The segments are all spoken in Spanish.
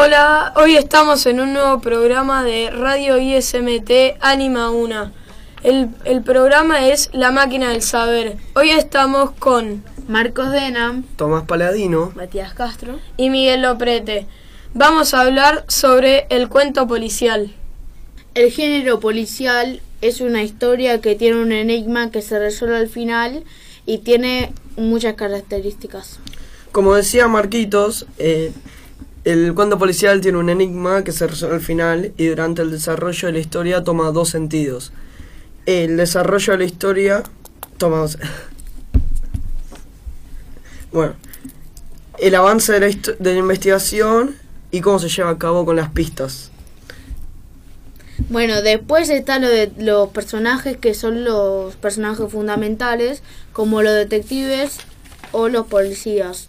Hola, hoy estamos en un nuevo programa de Radio ISMT Anima 1. El, el programa es La Máquina del Saber. Hoy estamos con Marcos Denham, Tomás Paladino, Matías Castro. y Miguel Loprete. Vamos a hablar sobre el cuento policial. El género policial es una historia que tiene un enigma que se resuelve al final y tiene muchas características. Como decía Marquitos, eh, el cuento policial tiene un enigma que se resuelve al final y durante el desarrollo de la historia toma dos sentidos. El desarrollo de la historia toma dos... bueno, el avance de la, de la investigación y cómo se lleva a cabo con las pistas. Bueno, después está lo de los personajes que son los personajes fundamentales, como los detectives o los policías,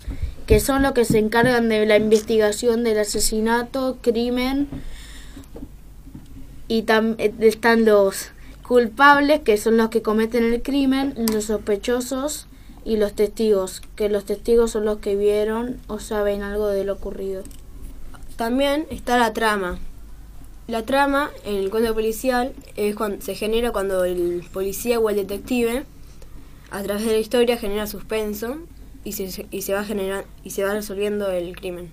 que son los que se encargan de la investigación del asesinato, crimen, y también están los culpables, que son los que cometen el crimen, los sospechosos y los testigos, que los testigos son los que vieron o saben algo de lo ocurrido. También está la trama. La trama en el cuento policial es cuando, se genera cuando el policía o el detective, a través de la historia, genera suspenso y se, y se va generar, y se va resolviendo el crimen.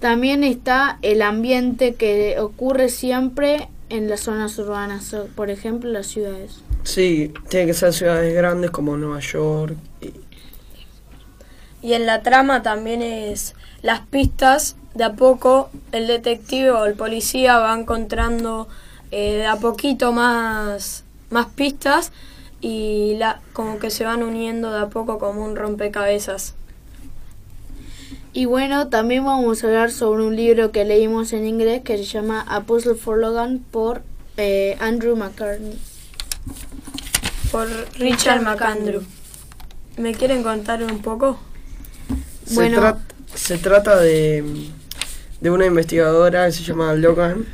También está el ambiente que ocurre siempre en las zonas urbanas, por ejemplo, las ciudades. Sí, tiene que ser ciudades grandes como Nueva York. y- Y en la trama también es las pistas. De a poco el detective o el policía va encontrando eh, de a poquito más, más pistas y la, como que se van uniendo de a poco como un rompecabezas. Y bueno, también vamos a hablar sobre un libro que leímos en inglés que se llama A Puzzle for Logan por eh, Andrew McCartney. Por Richard McAndrew. ¿Me quieren contar un poco? Se, Bueno. se trata de, de una investigadora que se llama Logan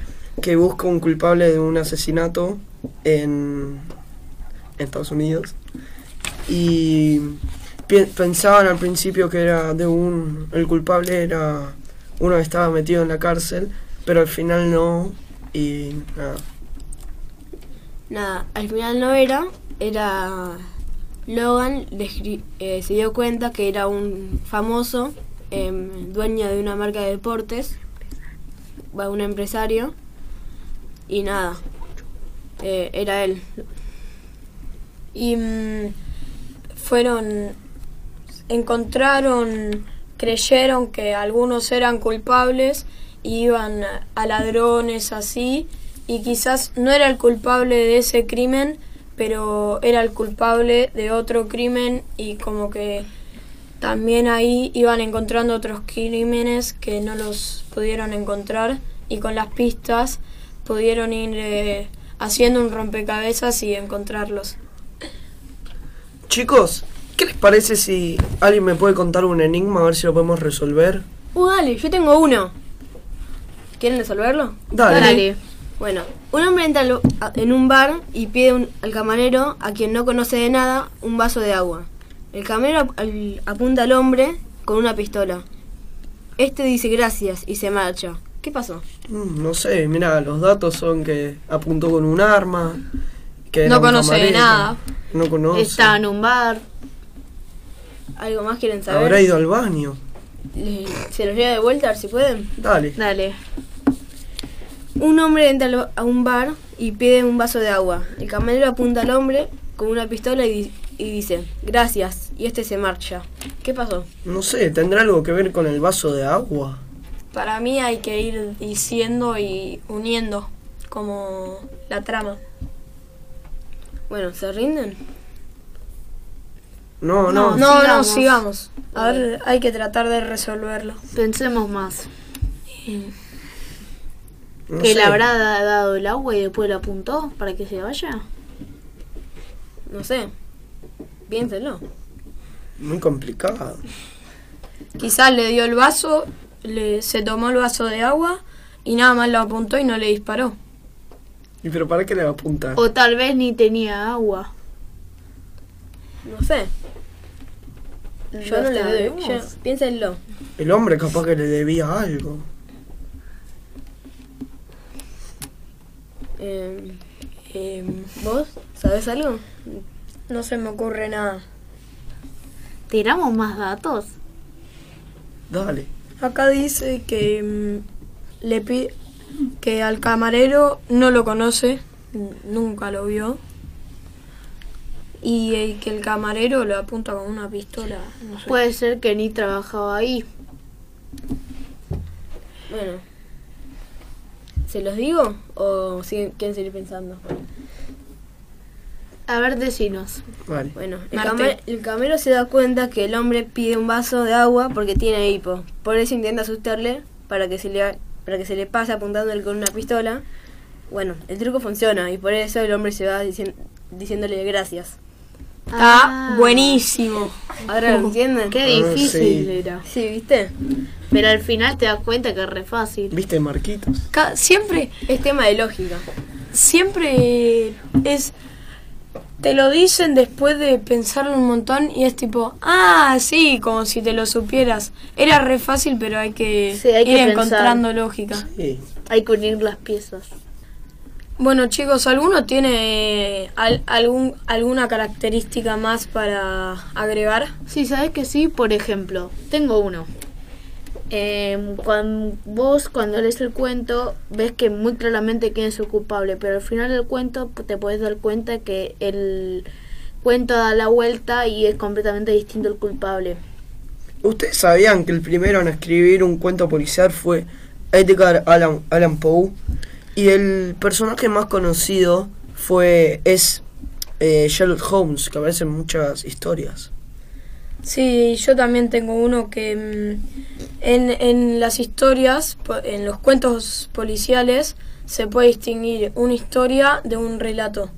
que busca un culpable de un asesinato en, en Estados Unidos y pensaban al principio que era de un el culpable era uno que estaba metido en la cárcel pero al final no y nada Nada, al final no era, era Logan eh, se dio cuenta que era un famoso em, dueño de una marca de deportes, va, un empresario, y nada, eh, era él. Y mm, fueron, encontraron, creyeron que algunos eran culpables, iban a ladrones así, y quizás no era el culpable de ese crimen, pero era el culpable de otro crimen y como que también ahí iban encontrando otros crímenes que no los pudieron encontrar y con las pistas pudieron ir eh, haciendo un rompecabezas y encontrarlos. Chicos ¿qué les parece si alguien me puede contar un enigma a ver si lo podemos resolver? Uh, dale, yo tengo uno. ¿Quieren resolverlo? Dale. Dale. Bueno, un hombre entra en un bar y pide un- al camarero, a quien no conoce de nada, un vaso de agua. El camarero ap- al- apunta al hombre con una pistola. Este dice gracias y se marcha. ¿Qué pasó? Mm, No sé, mira, los datos son que apuntó con un arma, que No conoce de nada. No conoce. Está en un bar. ¿Algo más quieren saber? Habrá ido al baño. ¿Se los lleva de vuelta a ver si pueden? Dale. Dale. Un hombre entra a un bar y pide un vaso de agua. El camarero apunta al hombre con una pistola y, di- y dice gracias y este se marcha. ¿Qué pasó? No sé, ¿tendrá algo que ver con el vaso de agua? Para mí hay que ir diciendo y uniendo como la trama. Bueno, ¿se rinden? No, no. No, no, sigamos. sigamos. A ver, hay que tratar de resolverlo. Pensemos más. no ¿Que sé. le habrá da- dado el agua y después lo apuntó para que se vaya? No sé. Piénsenlo. Muy complicado. Quizás le dio el vaso, le, se tomó el vaso de agua y nada más lo apuntó y no le disparó. ¿Y pero para qué le va a apuntar? O tal vez ni tenía agua. No sé. Yo no, le doy. Yo, piénsenlo. El hombre capaz que le debía algo. Eh, ¿Vos sabes algo? No se me ocurre nada. ¿Tiramos más datos? Dale. Acá dice que em, le pide que al camarero no lo conoce, nunca lo vio. Y eh, que el camarero le apunta con una pistola. No sé. Puede ser que ni trabajaba ahí. Bueno. ¿Se los digo o siguen- quieren seguir pensando? A ver, decinos. Vale. Bueno, el, cama- el camero se da cuenta que el hombre pide un vaso de agua porque tiene hipo. Por eso intenta asustarle para que se le, para que se le pase apuntándole con una pistola. Bueno, el truco funciona y por eso el hombre se va dicien- diciéndole gracias. Está Ah, buenísimo. ¿Ahora lo entienden? Qué Ah, difícil sí. era. Sí, ¿viste? Pero al final te das cuenta que es re fácil. ¿Viste Marquitos? Ca- siempre, Es tema de lógica. siempre es. Te lo dicen después de pensarlo un montón y es tipo, ah, sí, como si te lo supieras. Era re fácil, pero hay que Sí, hay que ir pensar. encontrando lógica. Sí. Hay que unir las piezas. Bueno, chicos, ¿alguno tiene eh, al- algún, alguna característica más para agregar? Sí, ¿sabes que sí? Por ejemplo, tengo uno. Eh, cuando, vos cuando lees el cuento ves que muy claramente quién es el culpable, pero al final del cuento te puedes dar cuenta que el cuento da la vuelta y es completamente distinto el culpable. ¿Ustedes sabían que el primero en escribir un cuento policial fue Edgar Allan, Allan Poe? Y el personaje más conocido fue es eh, Sherlock Holmes, que aparece en muchas historias. Sí, yo también tengo uno que mm, en, en las historias, en los cuentos policiales, se puede distinguir una historia de un relato.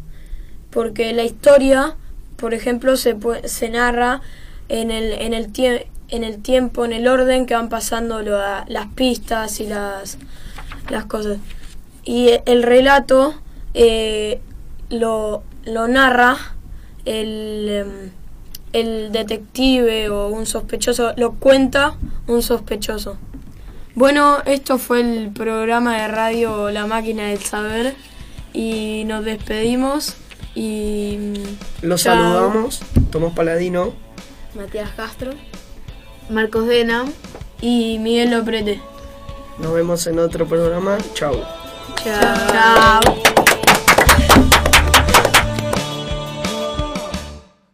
Porque la historia, por ejemplo, se, pue- se narra en el, en, el tie- en el tiempo, en el orden que van pasando las pistas y las, las cosas. Y el relato eh, lo, lo narra el, em, el detective o un sospechoso, lo cuenta un sospechoso. Bueno, esto fue el programa de radio La Máquina del Saber y nos despedimos y... mm, Los chao. saludamos, Tomás Paladino. Matías Castro. Marcos Dena. Y Miguel Loprete. Nos vemos en otro programa. Chau. Chao.